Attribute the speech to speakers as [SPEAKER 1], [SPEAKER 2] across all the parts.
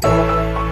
[SPEAKER 1] Bye.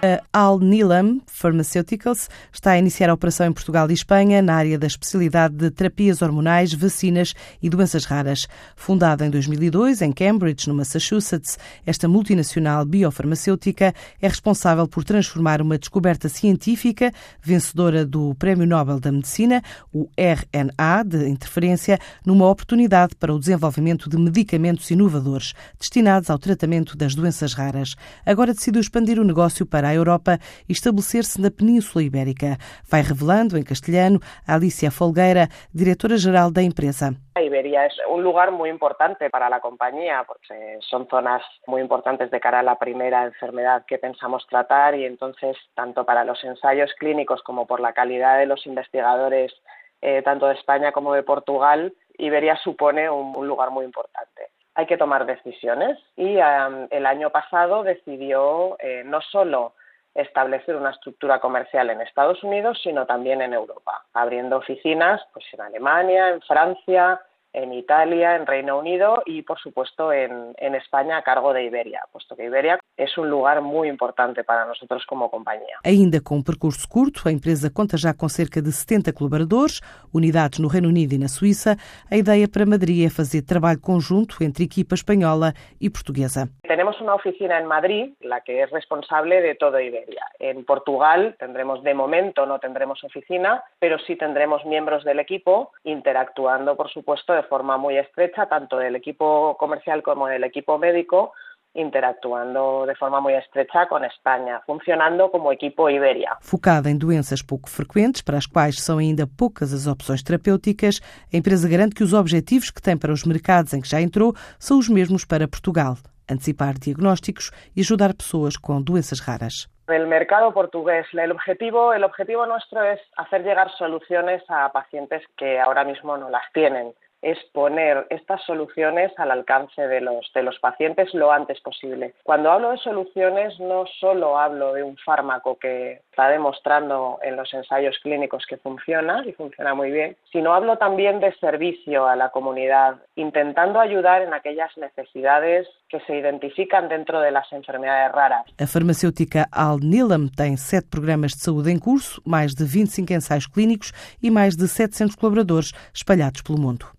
[SPEAKER 2] A Al-Nilam Pharmaceuticals está a iniciar a operação em Portugal e Espanha na área da especialidade de terapias hormonais, vacinas e doenças raras. Fundada em 2002 em Cambridge, no Massachusetts, esta multinacional biofarmacêutica é responsável por transformar uma descoberta científica vencedora do Prémio Nobel da Medicina, o RNA de interferência, numa oportunidade para o desenvolvimento de medicamentos inovadores destinados ao tratamento das doenças raras. Agora decidiu expandir o negócio para a Europa e estabelecer-se na Península Ibérica. Vai revelando em castelhano Alicia Folgueira, diretora-geral da empresa.
[SPEAKER 3] Iberia es un lugar muy importante para la compañía, porque son zonas muy importantes de cara a la primera enfermedad que pensamos tratar y entonces tanto para los ensayos clínicos como por la calidad de los investigadores eh, tanto de España como de Portugal, Iberia supone un, un lugar muy importante hay que tomar decisiones y um, el año pasado decidió eh, no solo establecer una estructura comercial en Estados Unidos, sino también en Europa, abriendo oficinas pues, en Alemania, en Francia, en Italia, en Reino Unido y, por supuesto, en, en, España a cargo de Iberia, puesto que Iberia es um lugar muito importante para nós como companhia.
[SPEAKER 2] Ainda com um percurso curto, a empresa conta já com cerca de 70 colaboradores, unidades no Reino Unido e na Suíça. A ideia para Madrid é fazer trabalho conjunto entre equipa espanhola e portuguesa.
[SPEAKER 3] Temos uma oficina em Madrid, la que é responsável de todo Iberia. En Portugal tendremos, de momento, no tendremos oficina, pero sí tendremos miembros del equipo interactuando, por supuesto, de forma muy estrecha, tanto del equipo comercial como del equipo médico, interactuando de forma muito estrecha com a Espanha, funcionando como equipo Iberia.
[SPEAKER 2] Focada em doenças pouco frequentes, para as quais são ainda poucas as opções terapêuticas, a empresa garante que os objetivos que tem para os mercados em que já entrou são os mesmos para Portugal: antecipar diagnósticos e ajudar pessoas com doenças raras.
[SPEAKER 3] el mercado portugués. El objetivo, el objetivo nuestro es hacer llegar soluciones a pacientes que ahora mismo no las tienen. Es poner estas soluciones al alcance de los, de los pacientes lo antes posible. Cuando hablo de soluciones no solo hablo de un fármaco que está demostrando en los ensayos clínicos que funciona y funciona muy bien, sino hablo también de servicio a la comunidad, intentando ayudar en aquellas necesidades que se identifican dentro de las enfermedades raras.
[SPEAKER 2] La farmacéutica Al Nilam tem sete programas de saúde em curso, mais de 25 ensaios clínicos e mais de 700 colaboradores espalhados pelo mundo.